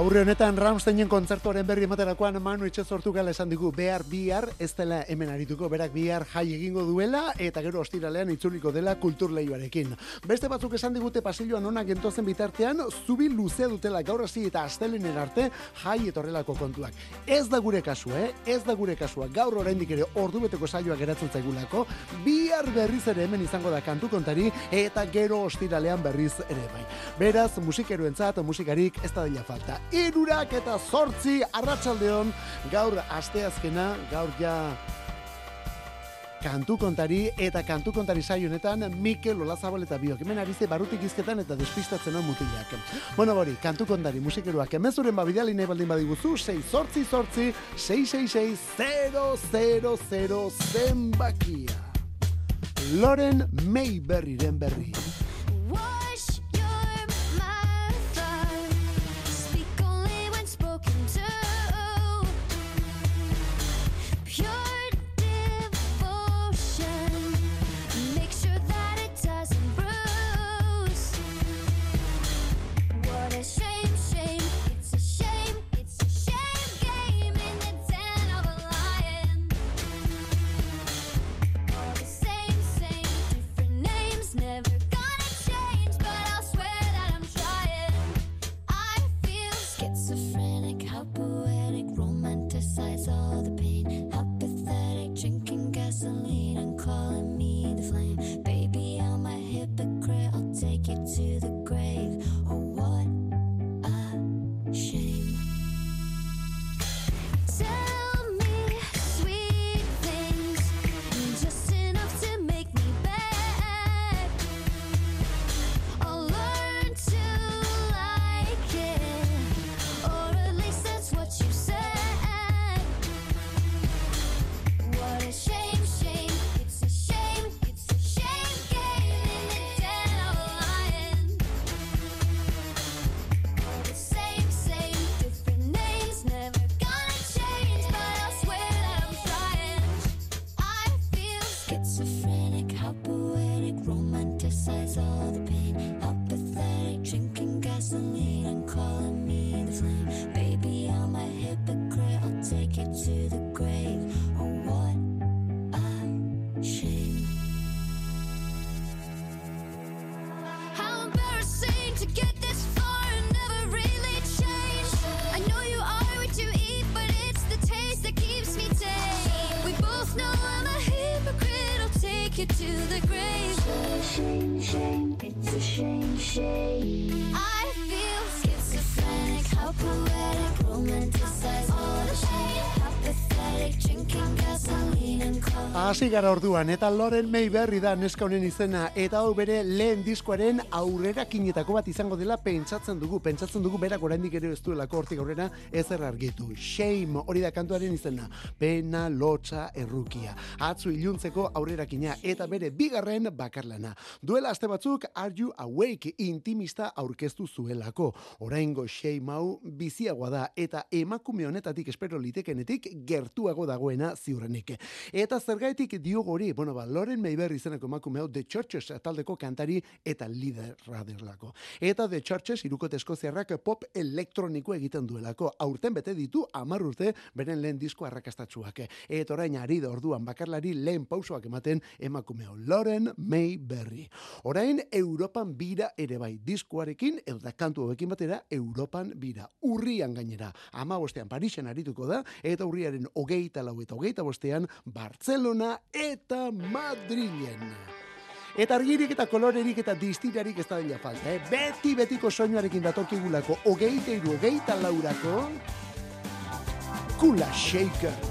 Aurre honetan Ramsteinen kontzertuaren berri ematerakoan Manu etxe sortu gala esan digu behar bihar ez dela hemen arituko, berak bihar jai egingo duela eta gero ostiralean itzuliko dela kultur lehioarekin. Beste batzuk esan digute pasilloan onak gentozen bitartean, zubi luzea dutela gaur hasi eta astelenen arte jai etorrelako kontuak. Ez da gure kasua, eh? ez da gure kasua, gaur oraindik ere ordu beteko saioa geratzen zaigulako, bihar berriz ere hemen izango da kantu kontari eta gero ostiralean berriz ere bai. Beraz, musikeroentzat musikarik ez da dela falta irurak eta zortzi arratsaldeon gaur asteazkena, gaur ja kantu kontari eta kantu kontari saio honetan Mikel Olazabal eta biok. Hemen arize barutik izketan eta despistatzen hau mutilak. Bueno, bori, kantu kontari musikeruak emezuren babidali nahi baldin badiguzu, 6 sortzi sortzi, 666 zenbakia. Loren Mayberryren berri. Hasi gara orduan, eta Loren Mayberry da neska honen izena, eta hau bere lehen diskoaren aurrera kinetako bat izango dela pentsatzen dugu, pentsatzen dugu berak oraindik ere ez duelako hortik aurrera ezer argitu. Shame, hori da kantuaren izena, pena, lotxa, errukia. Atzu iluntzeko aurrera kina, eta bere bigarren bakarlana. Duela aste batzuk, Are You Awake intimista aurkeztu zuelako. Oraingo shame hau biziagoa da, eta emakume honetatik espero litekenetik gertuago dagoena ziurrenik. Eta zergaitik zergatik diogo hori, bueno, ba, Loren Mayberry izeneko emakume hau The Churches taldeko kantari eta lider raderlako. Eta The Churches irukote eskoziarrak pop elektroniko egiten duelako. Aurten bete ditu amar urte beren lehen disko arrakastatxuak. Eta orain ari da orduan bakarlari lehen pausoak ematen emakume hau Loren Mayberry. Orain Europan bira ere bai diskoarekin, da kantu hobekin batera, Europan bira. Urrian gainera, ama bostean Parisen arituko da, eta urriaren hogeita lau eta hogeita bostean Barcelona eta Madrilen. Eta argirik eta kolorerik eta distirarik ez da dela falta, eh? Beti betiko soinuarekin datorkigulako, ogeita iru, ogeita laurako, Kula Shaker.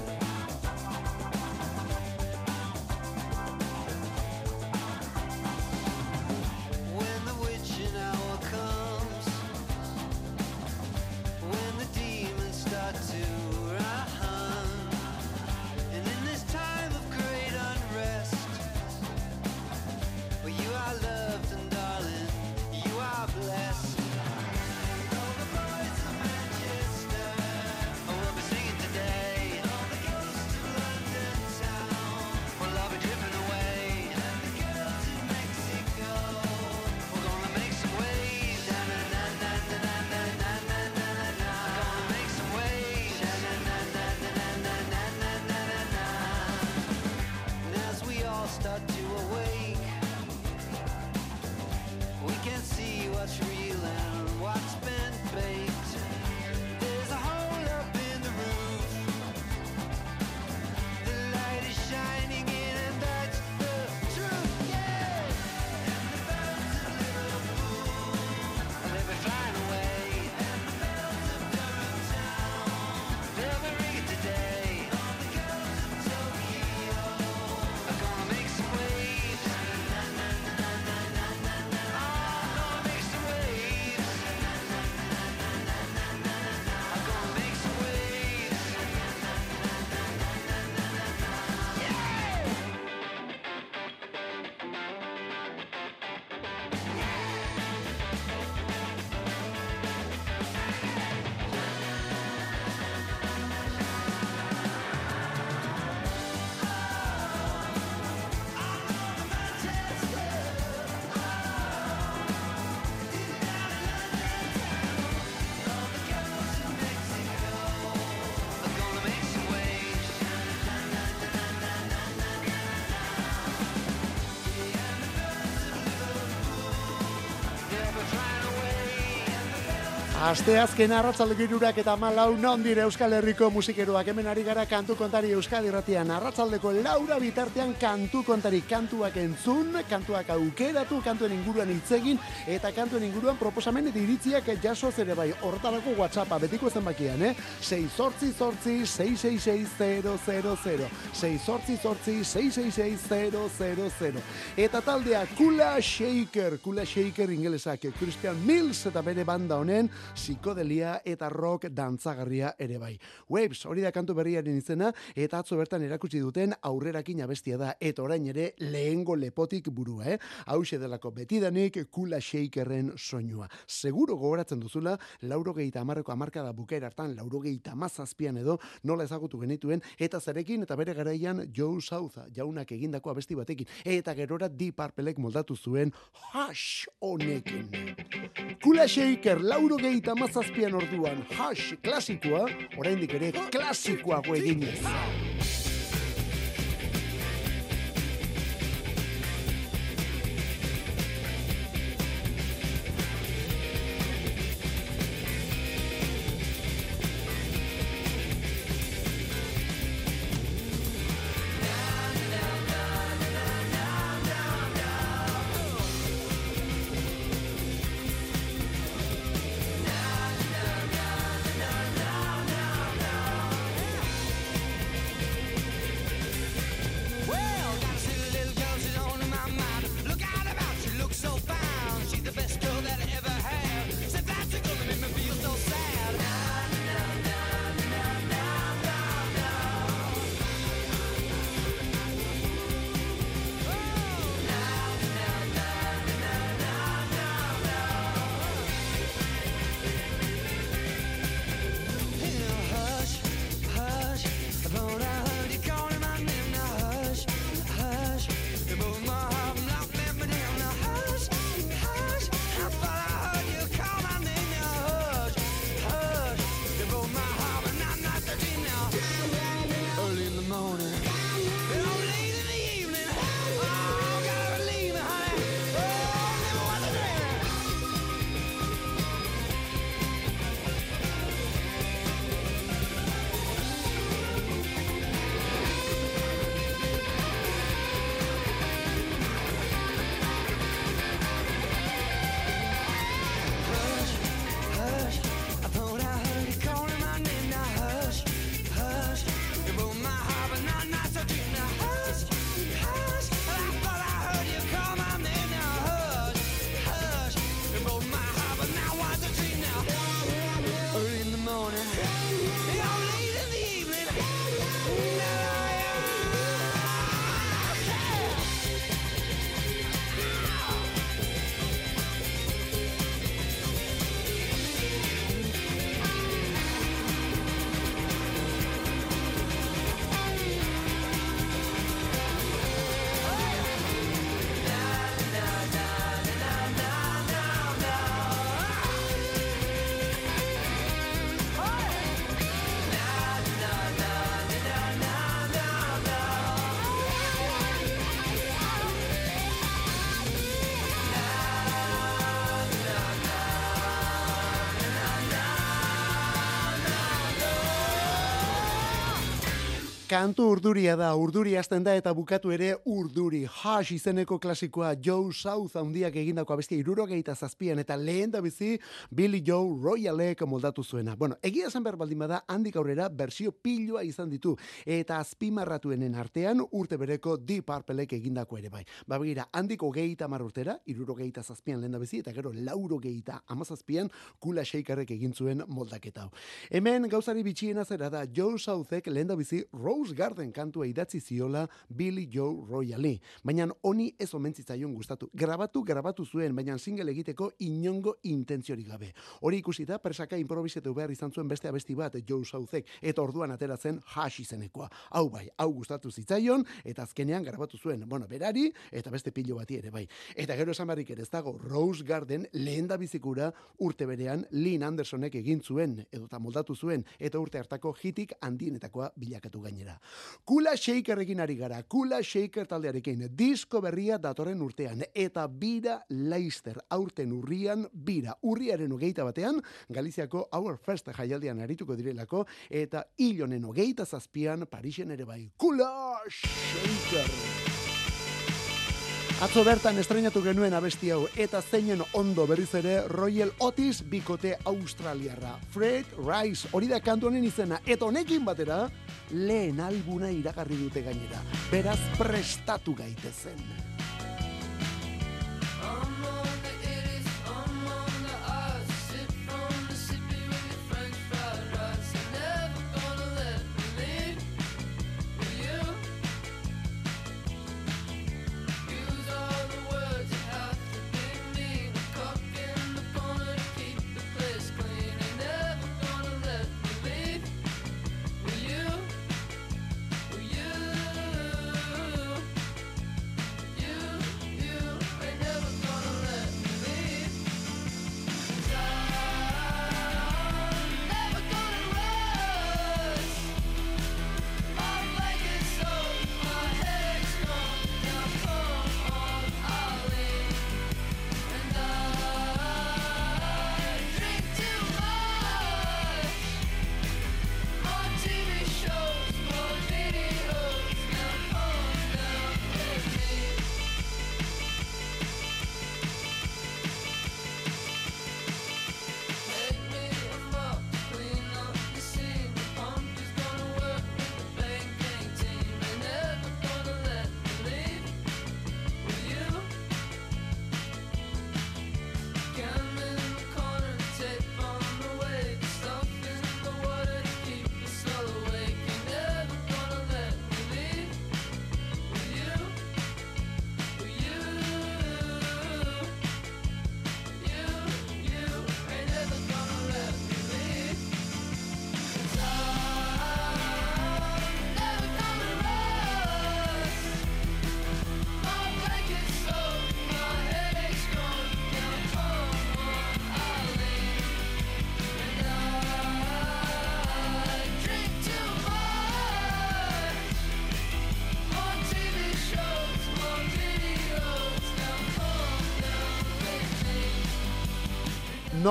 Aste azken arratzalde eta malau non dire Euskal Herriko musikeroak? Hemen ari gara kantu kontari Euskal Irratian. Arratzaldeko laura bitartean kantu kontari kantuak entzun, kantuak aukeratu, kantuen inguruan itzegin eta kantuen inguruan proposamen eta iritziak jaso zere bai. Horretarako WhatsAppa betiko zenbakian, eh? 6 sortzi sortzi 666 000 eta taldea Kula Shaker Kula Shaker ingelesak Christian Mills eta bere banda honen psikodelia eta rock dantzagarria ere bai. Waves, hori da kantu berriaren izena, eta atzo bertan erakutsi duten aurrerakin abestia da, eta orain ere lehengo lepotik burua, eh? Hau delako betidanik kula shakerren soinua. Seguro gogoratzen duzula, lauro gehieta amarreko amarkada bukera hartan, lauro gehieta mazazpian edo, nola ezagutu genituen, eta zarekin, eta bere garaian Joe Southa, jaunak egindako abesti batekin, eta gerora Deep Purpleek moldatu zuen, hash honekin. Kula shaker, lauro gehieta hogeita mazazpian orduan, hash, klasikoa, oraindik ere klasikoa eginez. Kantu urduria da, urduri hasten da eta bukatu ere urduri. Hash izeneko klasikoa Joe South handiak egindako abestia irurogeita zazpian eta lehen da bizi Billy Joe Royalek moldatu zuena. Bueno, egia esan behar baldin bada handik aurrera bersio piloa izan ditu eta azpimarratuenen artean urte bereko Deep Purpleek egindako ere bai. Babegira, handiko geita mar urtera, irurogeita zazpian lehen da bizi eta gero lauro geita amazazpian kula sheikarrek egin zuen moldaketa. Hemen gauzari bitxiena zera da Joe Southek lehen da bizi Rose Garden kantua idatzi ziola Billy Joe Royali. Baina honi ez omentzitzaion gustatu. Grabatu, grabatu zuen, baina single egiteko inongo intentziorik gabe. Hori ikusita, presaka improvisetu behar izan zuen beste abesti bat Joe Southek, eta orduan ateratzen hash izenekoa. Hau bai, hau gustatu zitzaion, eta azkenean grabatu zuen, bueno, berari, eta beste pilo bati ere bai. Eta gero esan barrik ere ez dago, Rose Garden lehen da bizikura urte berean Lynn Andersonek egin zuen, edota moldatu zuen, eta urte hartako hitik handienetakoa bilakatu gainera. Gainera. Kula Shakerrekin ari gara, Kula Shaker taldearekin, disko berria datorren urtean, eta bira Leister, aurten urrian, bira, urriaren ogeita batean, Galiziako Our First jaialdian arituko direlako, eta hilonen ogeita zazpian, Parisen ere bai, Kula Shaker! Atzo bertan estrenatu genuen abesti hau eta zeinen ondo berriz ere Royal Otis bikote Australiarra. Fred Rice hori da kantu honen izena eta honekin batera lehen albuna iragarri dute gainera. Beraz prestatu gaitezen.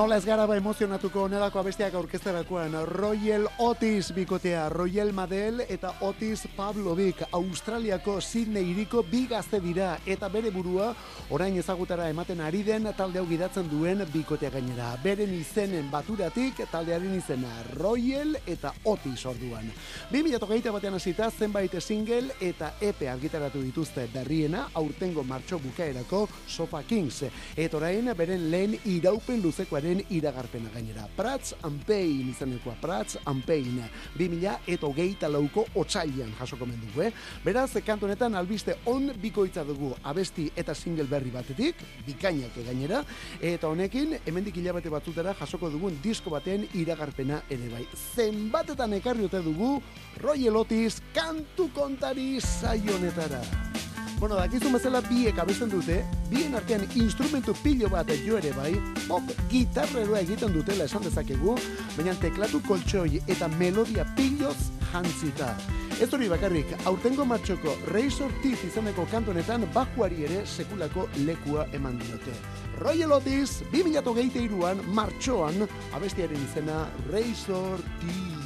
Nola ez gara ba emozionatuko onelako abestiak aurkezterakoan. Royal Otis bikotea, Royal Madel eta Otis Pavlovic, Australiako Sydney iriko bi gazte dira. Eta bere burua orain ezagutara ematen ari den talde hau gidatzen duen bikotea gainera. Beren izenen baturatik taldearen izena Royal eta Otis orduan. 2008 batean hasita zenbait single eta EP argitaratu dituzte berriena aurtengo martxo bukaerako Sofa Kings. Eta orain beren lehen iraupen luzeko diskoaren iragarpena gainera. Prats and Pain izanekoa, Prats and Pain. 2000 eta hogeita lauko otxailan jasoko mendugu, eh? Beraz, kantu honetan albiste on bikoitza dugu abesti eta single berri batetik, bikainak gainera, eta honekin, hemendik hilabete batzutera jasoko dugun disko baten iragarpena ere bai. Zenbatetan ekarri ote dugu, Royal Otis kantu kontari saionetara. Bueno, dakizu bezala biek abesten dute, bien artean instrumentu pilo bat jo ere bai, pop gitarreroa egiten dutela esan dezakegu, baina teklatu koltsoi eta melodia piloz jantzita. Ez hori bakarrik, aurtengo martxoko Razor Teeth izaneko kantonetan bajuari ere sekulako lekua eman diote. Royal Otis, 2008an martxoan, abestiaren izena Razor Teeth.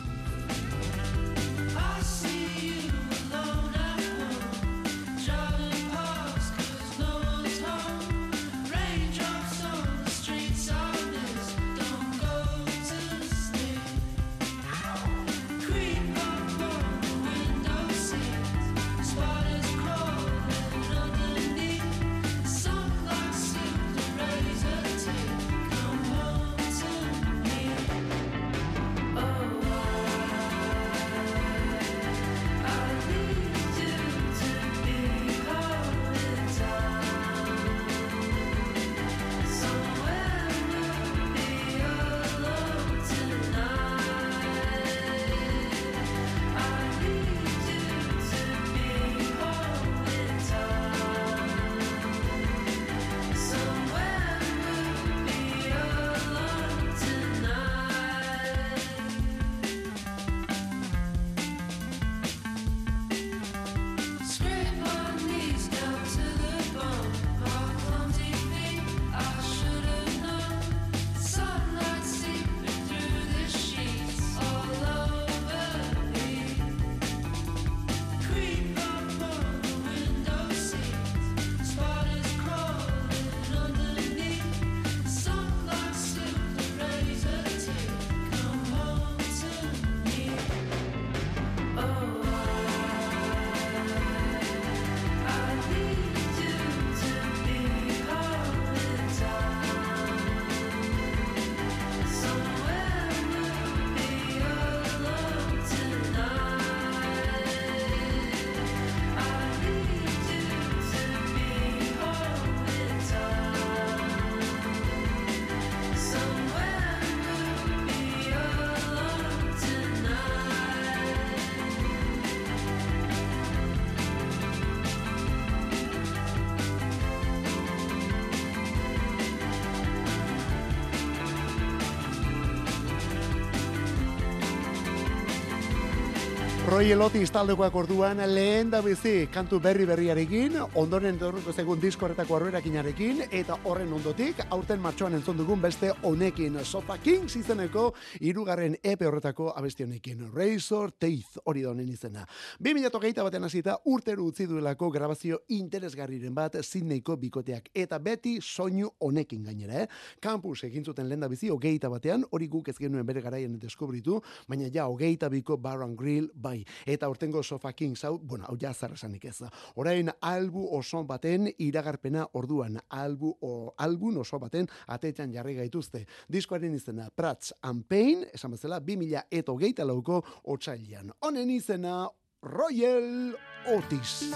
Roy Otis taldekoak orduan lehen da bizi kantu berri berriarekin, ondoren dorruko segun diskorretako aurrerakinarekin, eta horren ondotik, aurten martxoan entzun dugun beste honekin, Sofa Kings izeneko, irugarren epe horretako abesti honekin, Razor Teeth hori da izena. 2008 baten hasita urteru utzi duelako grabazio interesgarriren bat Sydneyko bikoteak, eta beti soinu honekin gainera, eh? Campus egin zuten lehen da bizi, hogeita batean, hori guk ez genuen bere garaian deskubritu, baina ja, hogeita biko Bar Grill, bai, Eta urtengo Sofa Kings hau, bueno, hau jazar esanik ez. Orain albu oso baten iragarpena orduan, albu o, albun oso baten atetan jarri gaituzte. Diskoaren izena Prats and Pain, esan bezala, 2000 eto geita lauko otxailian. Honen izena Royal Otis.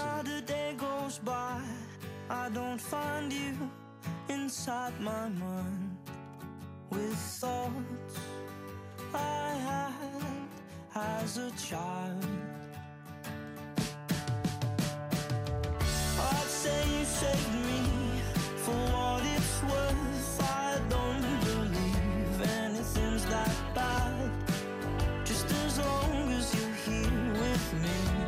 I don't find you inside my mind with thoughts I had as a child. I'd say you saved me for what it's worth. I don't believe anything's that bad. Just as long as you're here with me.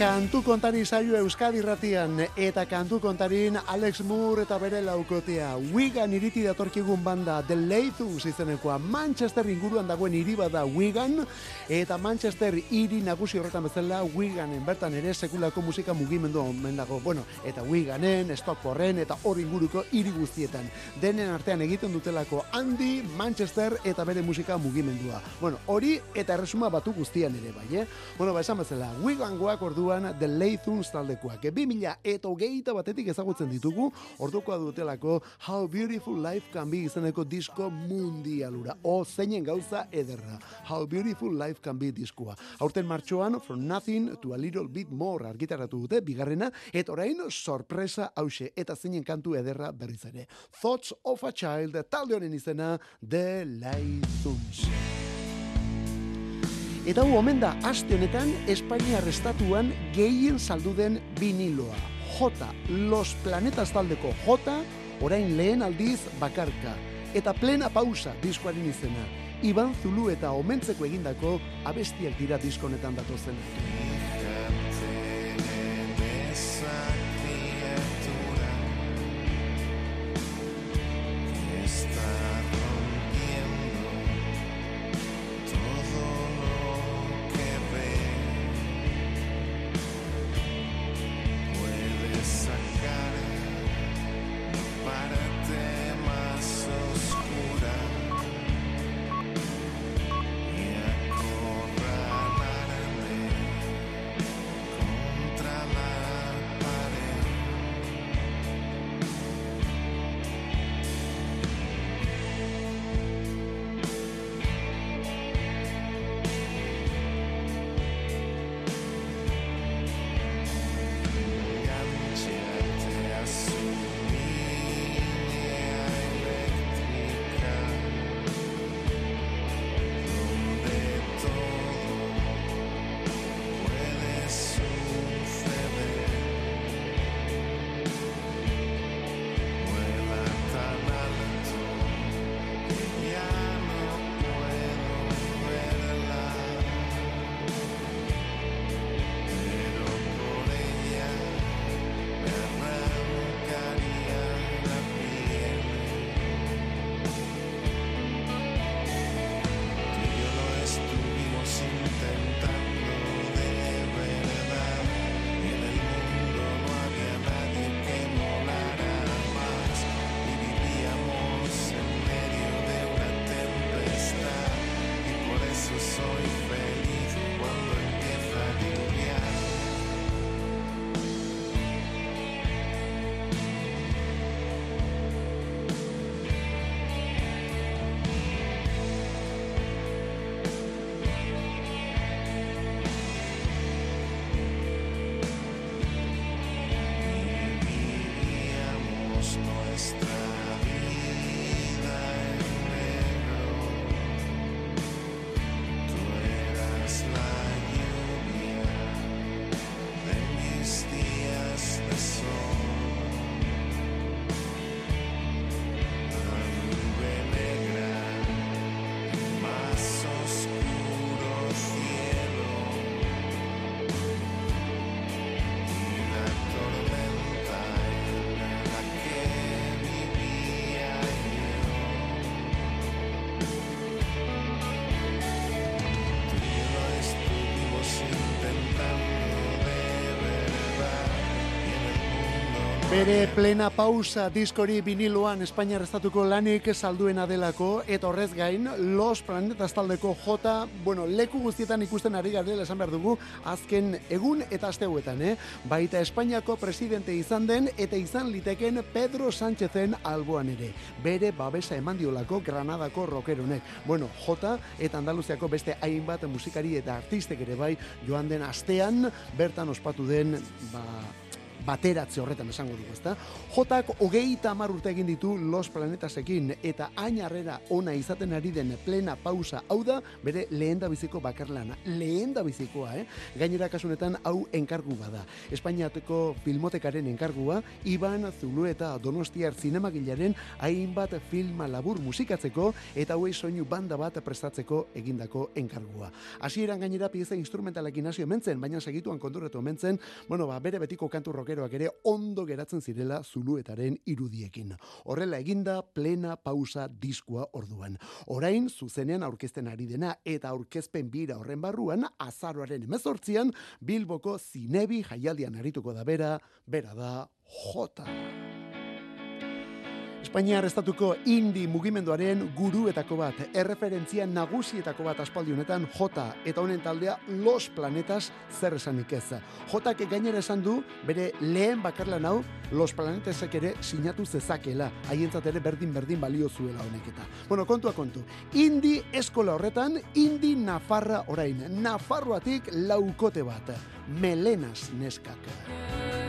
Kantu kontari saio Euskadi ratian eta kantu kontarin Alex Moore eta bere laukotea. Wigan iriti datorkigun banda The Lathus izenekoa Manchester inguruan dagoen hiri bada Wigan eta Manchester hiri nagusi horretan bezala Wiganen bertan ere sekulako musika mugimendu omen dago. Bueno, eta Wiganen, Stockporren eta hor inguruko hiri guztietan. Denen artean egiten dutelako handi Manchester eta bere musika mugimendua. Bueno, hori eta erresuma batu guztian ere bai, eh? Bueno, ba esan bezala, Wigan goak orduan The Lathuns taldekoak. 2000 eta hogeita batetik ezagutzen ditugu, ordukoa dutelako How Beautiful Life Can Be izeneko disko mundialura. O, zeinen gauza ederra. How Beautiful Life Can Be diskoa. Aurten martxoan, From Nothing to a Little Bit More argitaratu dute, bigarrena, eta orain sorpresa hause, eta zeinen kantu ederra berriz ere. Thoughts of a Child, talde honen izena, The Lathuns. Eta hu omen da, aste honetan, Espainia estatuan gehien salduden viniloa. J, Los Planetas taldeko J, orain lehen aldiz bakarka. Eta plena pausa diskoaren izena. Iban Zulu eta omentzeko egindako abestiak dira diskonetan datozen. Bere plena pausa diskori viniloan Espainiar Estatuko lanik salduena delako eta horrez gain Los Planetas taldeko jota, bueno, leku guztietan ikusten ari garela esan behar dugu azken egun eta asteuetan, eh? Baita Espainiako presidente izan den eta izan liteken Pedro Sánchezen alboan ere. Bere babesa eman diolako Granadako rockeronek. Bueno, jota eta Andaluziako beste hainbat musikari eta artistek ere bai joan den astean bertan ospatu den ba, bateratze horretan esango dugu, ezta? Jotak hogeita hamar urte egin ditu Los Planetasekin eta ainarrera ona izaten ari den plena pausa. Hau da, bere lehen biziko bakarlana. Lehen bizikoa, eh? Gainera kasunetan hau enkargu bada. Espainiateko filmotekaren enkargua, Iban Zulu eta Donostiar zinemagilaren hainbat filma labur musikatzeko eta hauei soinu banda bat prestatzeko egindako enkargua. Hasieran gainera pieza instrumentalekin hasi mentzen, baina segituan konturretu mentzen, bueno, ba, bere betiko kantu rockeroak ere ondo geratzen zirela zuluetaren irudiekin. Horrela eginda plena pausa diskua orduan. Orain zuzenean aurkezten ari dena eta aurkezpen bira horren barruan azaroaren emezortzian Bilboko zinebi jaialdian arituko da bera, bera da Jota. Espainiar estatuko indi mugimenduaren guruetako bat, erreferentzia nagusietako bat aspaldi honetan J eta honen taldea Los Planetas zer esanik ez. Jotak gainera esan du bere lehen bakarlan hau Los Planetesek ere sinatu zezakela, haientzat ere berdin berdin balio zuela honek eta. Bueno, kontua kontu. Indi eskola horretan indi Nafarra orain, Nafarroatik laukote bat. Melenas neskak.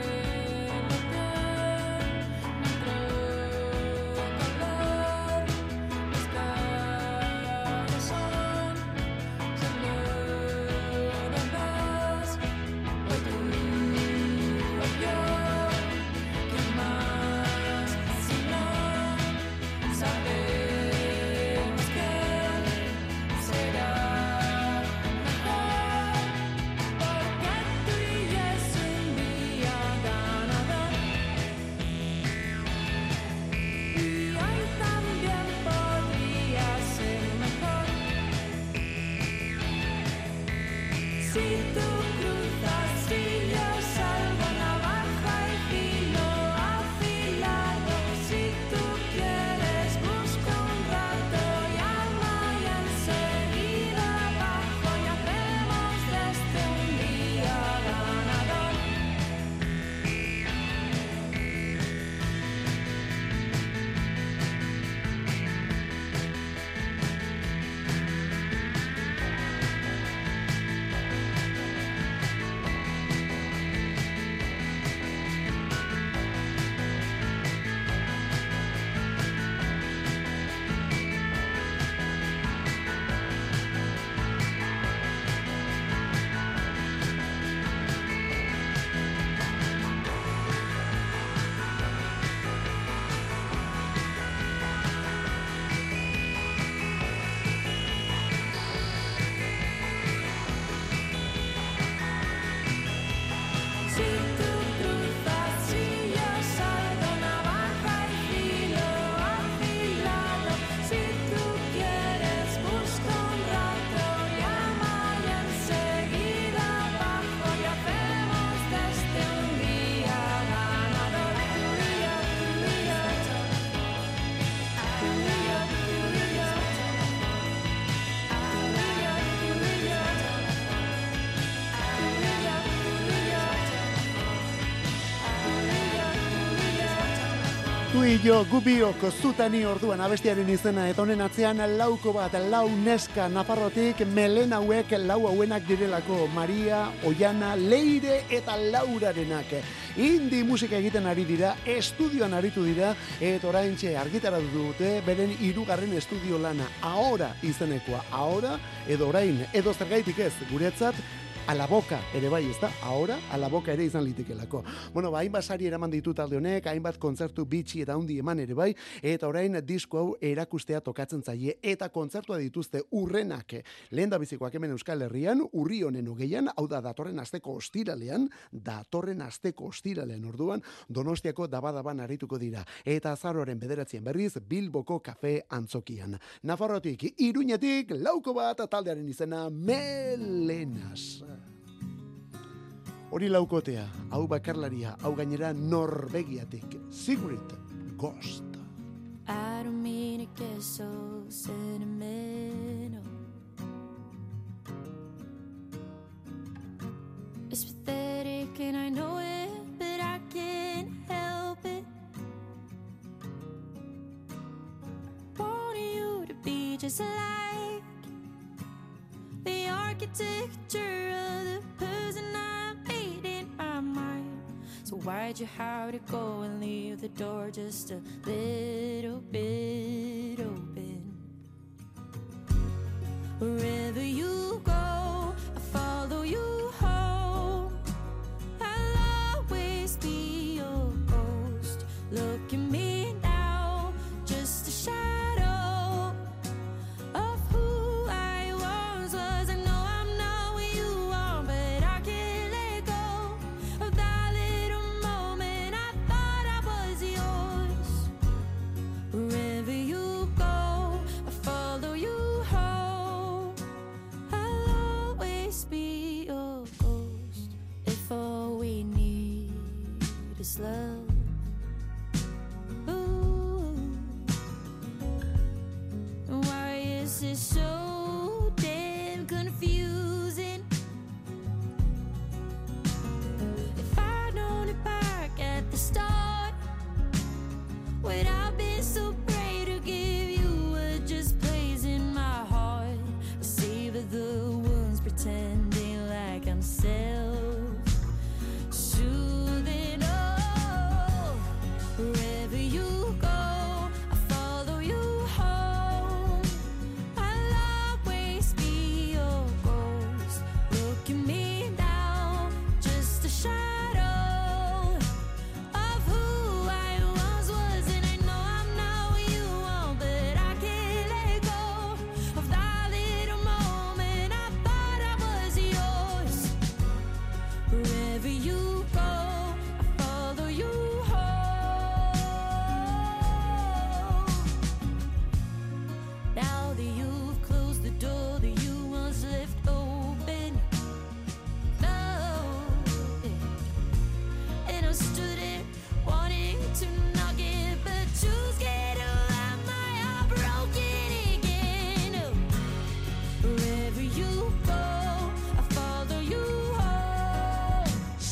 Tuillo gubioko zutani orduan abestiaren izena eta honen atzean lauko bat lau neska nafarrotik melen hauek lau hauenak direlako Maria, Oiana, Leire eta Laurarenak. Indi musika egiten ari dira, estudioan aritu dira, eta orain txe argitara dute, beren irugarren estudio lana, ahora izenekoa, ahora, edo orain, edo zergaitik ez, guretzat, a la ere bai, ez da? Ahora, a la boca ere izan litekelako. Bueno, ba, hainbat sari eraman ditu talde honek, hainbat kontzertu bitxi eta hundi eman ere bai, eta orain disko hau erakustea tokatzen zaie, eta kontzertua dituzte urrenak. Lehen da bizikoak hemen Euskal Herrian, urri honen ugeian, hau da datorren asteko ostiralean, datorren asteko ostiralean orduan, donostiako dabadaban arituko dira. Eta azaroren bederatzien berriz, Bilboko kafe antzokian. Nafarrotik, iruñetik, lauko bat taldearen izena, Melenas. Hori laukotea, hau bakarlaria, hau gainera Norvegiatik. Sigrid Ghost. I don't mean to get so sentimental. It's pathetic and I know it, but I can't help it. Want you to be just like the architecture of the person I So why'd you have to go and leave the door just a little bit open? Wherever you go, I follow you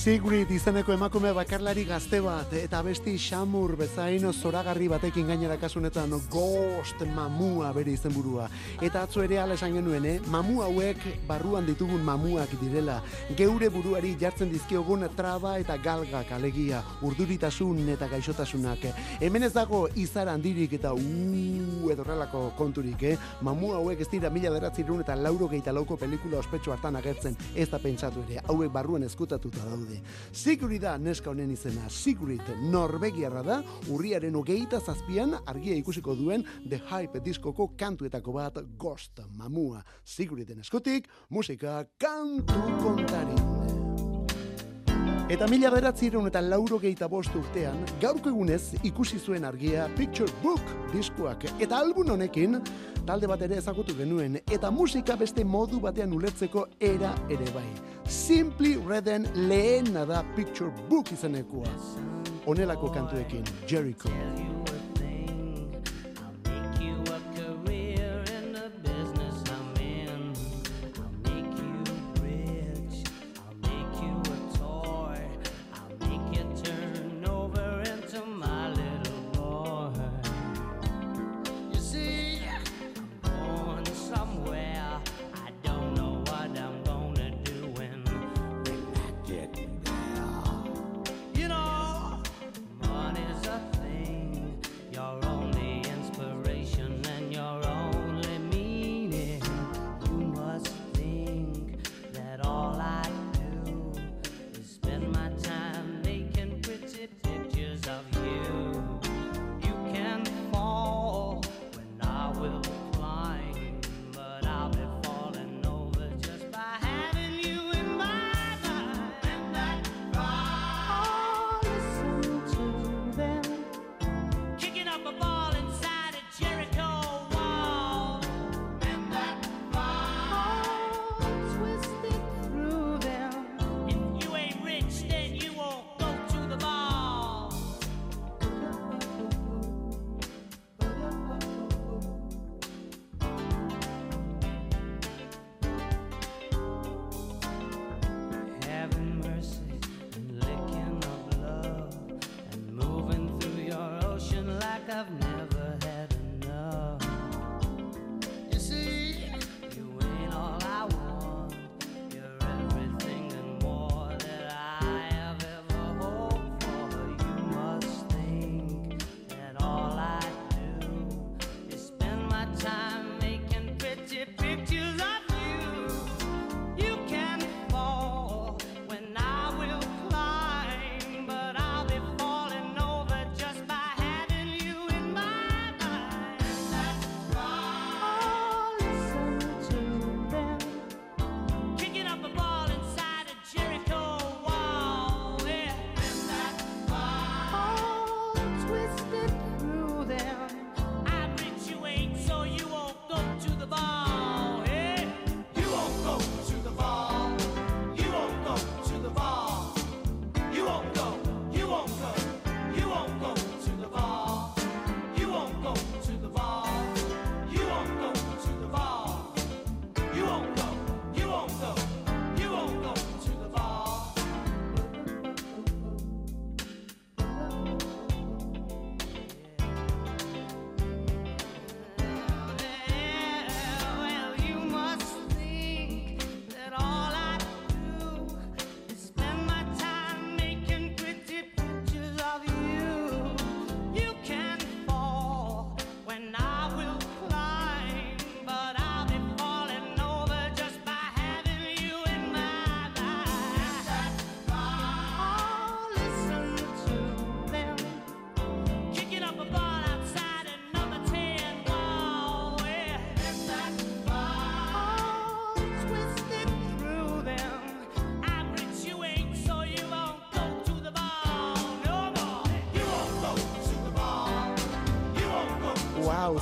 Sigrid izeneko emakume bakarlari gazte bat eta besti xamur bezain zoragarri batekin gainera kasunetan ghost mamua bere izenburua. Eta atzo ere ala esan genuen, eh? mamu hauek barruan ditugun mamuak direla. Geure buruari jartzen dizkiogun traba eta galgak alegia, urduritasun eta gaixotasunak. Hemen ez dago izar handirik eta uuu edorrelako konturik, eh? Mamu hauek ez dira mila beratzirun eta lauro gehieta pelikula ospetsu hartan agertzen, ez da pentsatu ere, hauek barruan eskutatuta daude. Sigrid da neska honen izena, Sigrid Norvegiarra da, urriaren hogeita zazpian argia ikusiko duen The Hype diskoko kantuetako bat Ghost Mamua. Sigriden eskutik, musika kantu kontarin. Eta mila beratzireun eta lauro gehieta bost urtean, gaurko egunez ikusi zuen argia Picture Book diskoak. Eta album honekin, talde bat ere ezagutu genuen, eta musika beste modu batean ulertzeko era ere bai. Simply Redden lehena da Picture Book izenekoa. Honelako kantuekin, Jericho.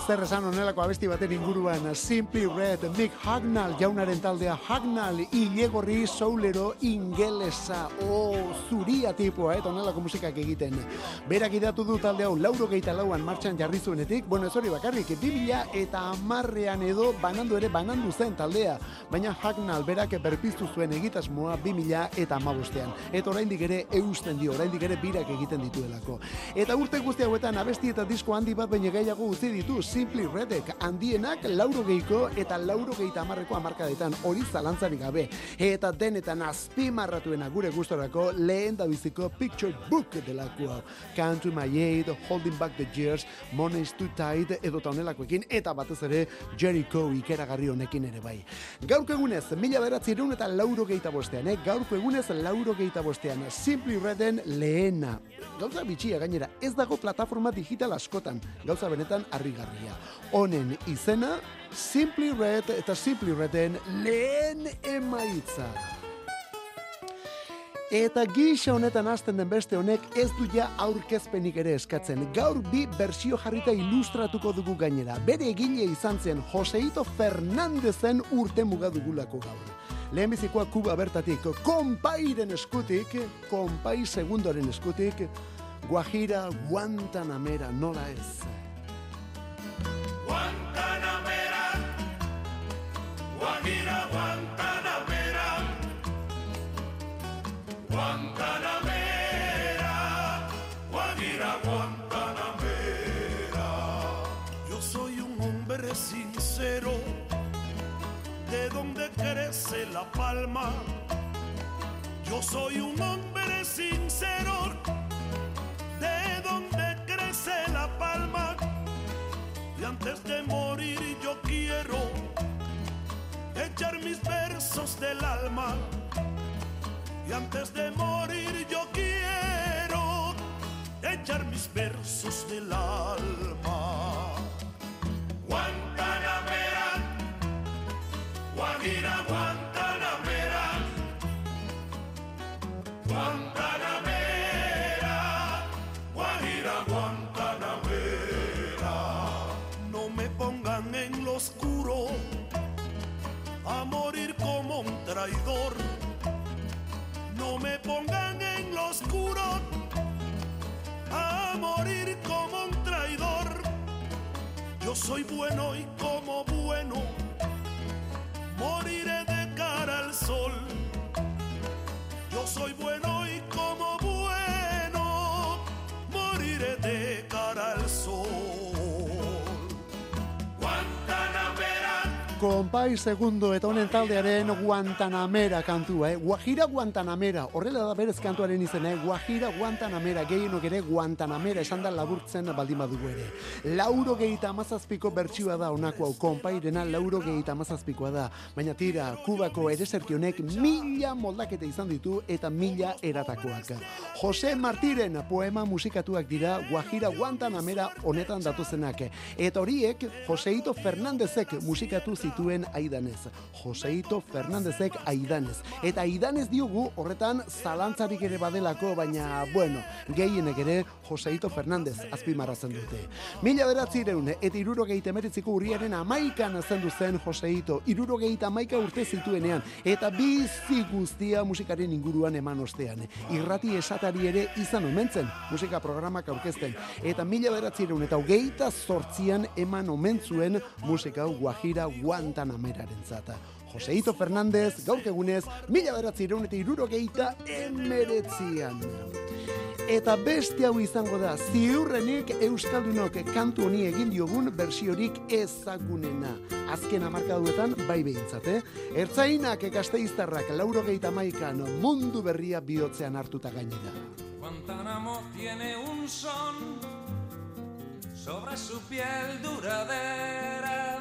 Zer esan honelako abesti baten inguruan. Simply Red, Mick Hagnall jaunaren taldea. Hagnall, ilegorri soulero ingelesa. O zuria tipua, eta honelako musikak egiten. Berak idatu du talde hau lauro geita lauan martxan jarri zuenetik. Bueno ez hori bakarrik, 2000 eta amarrean edo banandu ere banandu zen taldea. Baina Hagnall berak berpiztu zuen egitasmoa 2000 eta amabostean eta oraindik ere eusten dio, oraindik ere birak egiten dituelako. Eta urte guzti hauetan abesti eta disko handi bat baina gehiago utzi ditu Simply Redek handienak lauro geiko eta lauro geita amarreko amarkadetan hori zalantzarik gabe. Eta denetan azpimarratuena gure gustorako lehen da Picture Book delakoa Country My Aid, Holding Back the Years Money's Too Tight edo honelakoekin eta batez ere Jericho ikeragarri honekin ere bai. Gaurko egunez mila beratzerun eta lauro bostean eh? gaurko egunez lauro geita bostean Simply Reden lehena. Gauza bitxia gainera ez dago plataforma digital askotan. Gauza benetan harrigarria honen izena Simply Red eta Simply Reden lehen emaitza Eta gisa honetan hasten den beste honek ez du ja aurkezpenik ere eskatzen. Gaur bi bersio jarrita ilustratuko dugu gainera. Bere egile izan zen Joseito Fernandezen urte muga dugulako gaur. Lehenbizikoa Kuba bertatik, konpairen eskutik, konpai segundoren eskutik, Guajira Guantanamera nola ez. Guantanamera. Guajira Guantanamera. Guantanamera. Guajira Guantanamera. Yo soy un hombre sincero, de donde crece la palma. Yo soy un hombre sincero, de donde crece la palma. Y antes de morir yo quiero echar mis versos del alma. Y antes de morir yo quiero echar mis versos del alma. me pongan en lo oscuro a morir como un traidor. Yo soy bueno y como bueno moriré de cara al sol. Yo soy bueno y como bueno moriré de cara al sol. Konpai segundo eta honen taldearen Guantanamera kantua, eh? Guajira Guantanamera, horrela da berez kantuaren izena, eh? Guajira Guantanamera, gehienok ere Guantanamera esan da laburtzen baldin badugu ere. Lauro gehieta amazazpiko bertsioa da honako hau, konpairena lauro gehieta amazazpikoa da, baina tira, kubako honek mila moldaketa izan ditu eta mila eratakoak. Jose Martiren poema musikatuak dira Guajira Guantanamera honetan datuzenak, eta horiek Joseito Fernandezek musikatu zituen aidanez. Joseito Fernandezek aidanez. Eta aidanez diogu horretan zalantzarik ere badelako, baina, bueno, gehienek ere Joseito Fernandez azpimarratzen dute. Mila beratzireun eta irurogeita emeritziko urriaren amaikan zendu zen Joseito, irurogeita amaika urte zituenean, eta bizi guztia musikaren inguruan eman ostean. Irrati esatari ere izan omentzen, musika programak aurkezten, eta mila beratzireun eta hogeita zortzian eman omen zuen musika hau Guajira Guantanameraren zata. Joseito Fernandez, gaur egunez, mila beratzireun eta irurogeita emeretzian. Eta beste hau izango da, ziurrenik Euskaldunok kantu honi egin diogun bersiorik ezagunena. Azken amarkaduetan, bai behintzat, eh? Ertzainak ekasteiztarrak lauro geita maikan mundu berria bihotzean hartuta gainera. Guantánamo tiene un son sobre su piel duradera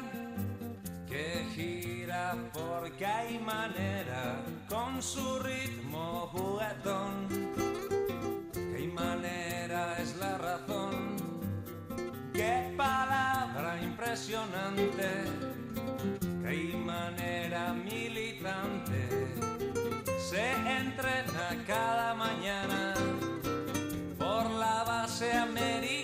que gira porque hay manera con su ritmo juguetón. Qué manera es la razón, qué palabra impresionante, qué manera militante. Se entrena cada mañana por la base americana,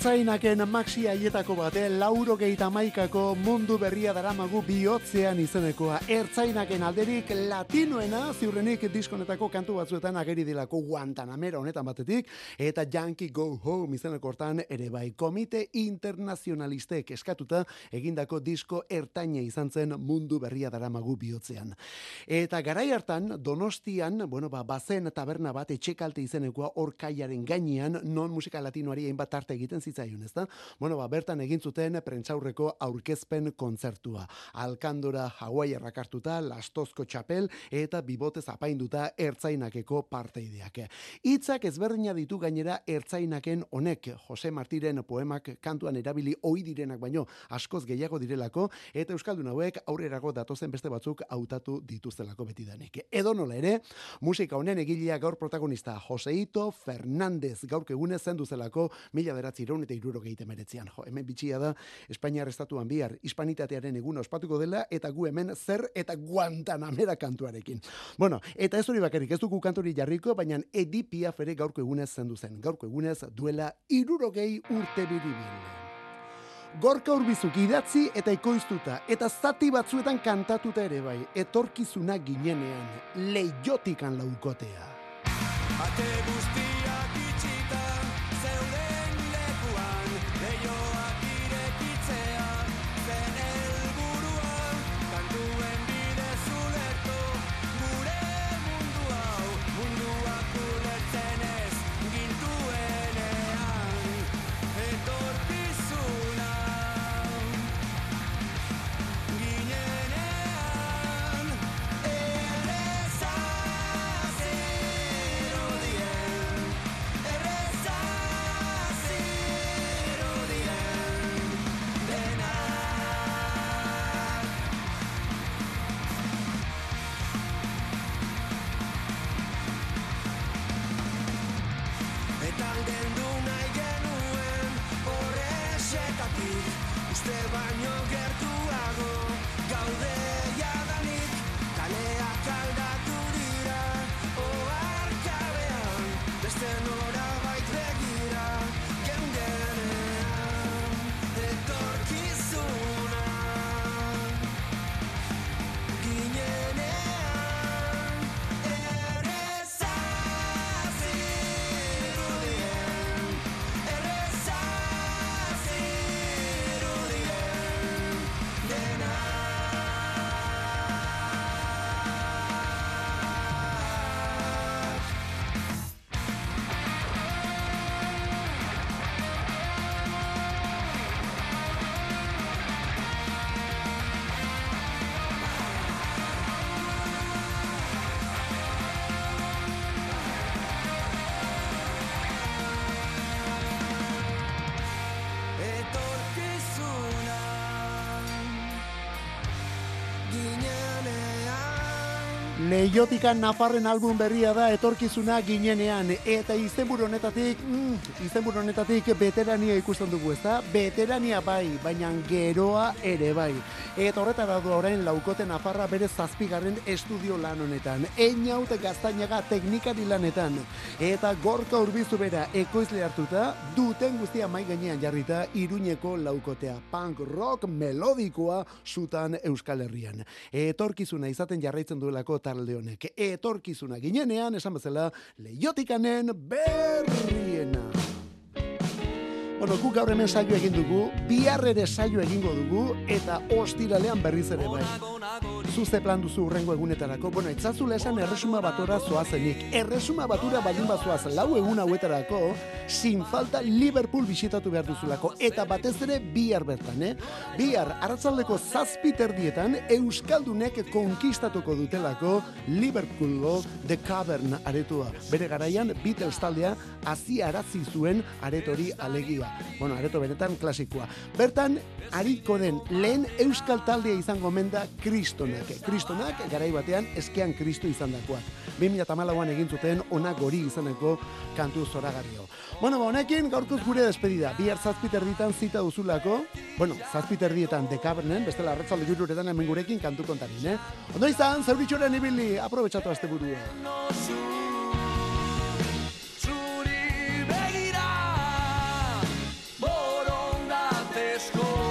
Ertzainaken maxi haietako bate, lauro geita maikako mundu berria daramagu bihotzean izenekoa. Ertzainaken alderik latinoena ziurrenik diskonetako kantu batzuetan ageri dilako Guantanamera honetan batetik, eta Yankee Go Home izeneko hortan ere bai komite internazionalistek eskatuta egindako disko ertaina izan zen mundu berria daramagu bihotzean. Eta garai hartan, donostian, bueno, ba, bazen taberna bat etxekalte izenekoa orkaiaren gainean, non musika latinoari hainbat arte egiten zitzaion, ezta? Bueno, ba, bertan egin zuten prentsaurreko aurkezpen kontzertua. Alkandora Hawaii hartuta, lastozko txapel eta bibotez apainduta ertzainakeko parteideak. Hitzak ezberdina ditu gainera ertzainaken honek, Jose Martiren poemak kantuan erabili ohi direnak baino askoz gehiago direlako eta euskaldun hauek aurrerago datozen beste batzuk hautatu dituztelako betidanik. Edo nola ere, musika honen egilea gaur protagonista Joseito Fernandez gaurk egunez zendu zelako mila beratzi eta iruro meretzian. Jo, hemen bitxia da, Espainiar estatuan bihar, hispanitatearen eguna ospatuko dela, eta gu hemen zer eta guantanamera kantuarekin. Bueno, eta ez hori bakarrik, ez dugu kanturi jarriko, baina Edi Piaf ere gaurko egunez zendu zen. Gaurko egunez duela irurogei urte biribil. Gorka urbizuk idatzi eta ekoiztuta, eta zati batzuetan kantatuta ere bai, etorkizuna ginenean, leiotikan laukotea. Ate Leiotikan Nafarren album berria da etorkizuna ginenean eta izenburu honetatik, mm, izenburu honetatik veterania ikusten dugu, ezta? Veterania bai, baina geroa ere bai. Eta horretara du orain laukote Nafarra bere zazpigarren estudio lan honetan. Einaut gaztainaga teknikari lanetan. Eta gorka urbizu bera ekoizle hartuta, duten guztia mai gainean jarrita iruñeko laukotea. Punk rock melodikoa zutan Euskal Herrian. Etorkizuna izaten jarraitzen duelako talde honek. Etorkizuna ginenean, esan bezala, leiotikanen berriena. Bueno, guk gaur hemen saio egin dugu, bihar ere saio egingo dugu, eta ostiralean berriz ere bai. Zuze plan duzu urrengo egunetarako, bueno, etzazula esan erresuma batora zoazenik. Erresuma batura baldin bazoaz lau egun hauetarako, sin falta Liverpool bisitatu behar duzulako, eta batez ere bihar bertan, eh? Bihar, arratzaldeko zazpiterdietan, Euskaldunek konkistatuko dutelako Liverpoolgo The Cavern aretua. Bere garaian, Beatles taldea hazi arazi zuen aretori alegia. Bueno, areto benetan klasikoa. Bertan, ariko den lehen euskal taldea izango omen da kristonak. Kristonak, garai batean, eskean kristo izan dakoak. 2008an egin zuten onak gori izaneko kantu zoragarrio. Bueno, ba, honekin gaurkoz gure despedida. Bihar zazpiterditan zita duzulako, bueno, zazpiterdietan dekabernen, bestela arratzalde jururetan hemen gurekin kantu kontarin, eh? Ondo izan, zeuritxoren ibili, aprobetsatu azte burua. pescoço.